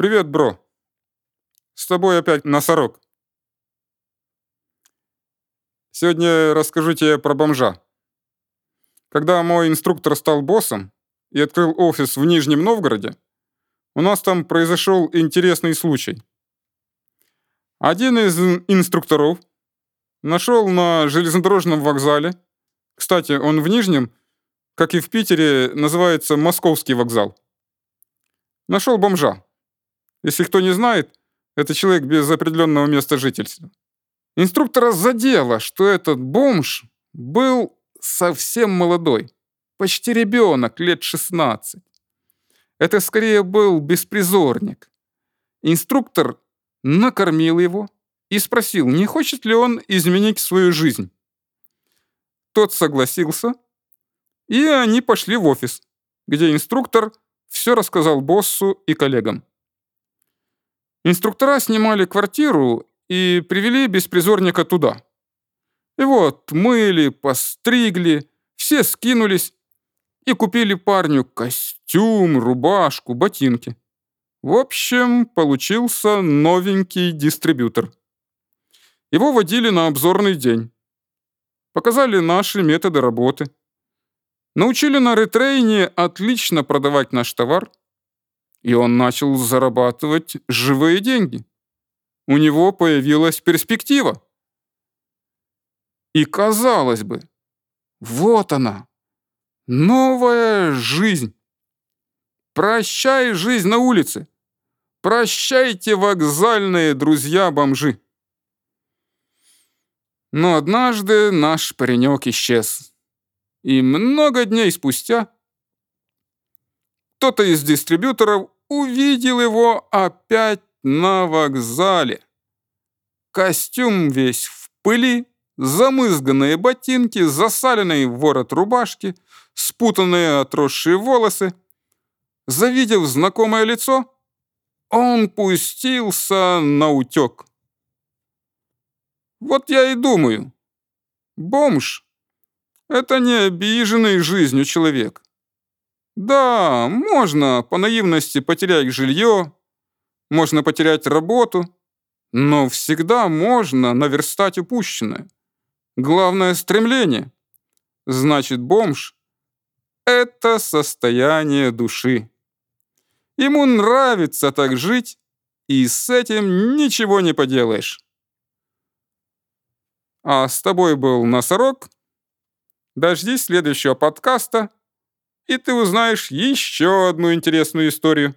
Привет, бро. С тобой опять носорог. Сегодня расскажу тебе про бомжа. Когда мой инструктор стал боссом и открыл офис в Нижнем Новгороде, у нас там произошел интересный случай. Один из инструкторов нашел на железнодорожном вокзале, кстати, он в Нижнем, как и в Питере, называется Московский вокзал, нашел бомжа. Если кто не знает, это человек без определенного места жительства. Инструктора задело, что этот бомж был совсем молодой, почти ребенок, лет 16. Это скорее был беспризорник. Инструктор накормил его и спросил, не хочет ли он изменить свою жизнь. Тот согласился, и они пошли в офис, где инструктор все рассказал боссу и коллегам. Инструктора снимали квартиру и привели беспризорника туда. И вот мыли, постригли, все скинулись и купили парню костюм, рубашку, ботинки. В общем, получился новенький дистрибьютор. Его водили на обзорный день. Показали наши методы работы. Научили на ретрейне отлично продавать наш товар. И он начал зарабатывать живые деньги. У него появилась перспектива. И казалось бы, вот она, новая жизнь. Прощай, жизнь на улице. Прощайте, вокзальные друзья-бомжи. Но однажды наш паренек исчез. И много дней спустя кто-то из дистрибьюторов увидел его опять на вокзале. Костюм весь в пыли, замызганные ботинки, засаленный ворот рубашки, спутанные отросшие волосы. Завидев знакомое лицо, он пустился на утек. Вот я и думаю, бомж — это не обиженный жизнью человек. Да, можно по наивности потерять жилье, можно потерять работу, но всегда можно наверстать упущенное. Главное — стремление. Значит, бомж — это состояние души. Ему нравится так жить, и с этим ничего не поделаешь. А с тобой был Носорог. Дождись следующего подкаста — и ты узнаешь еще одну интересную историю.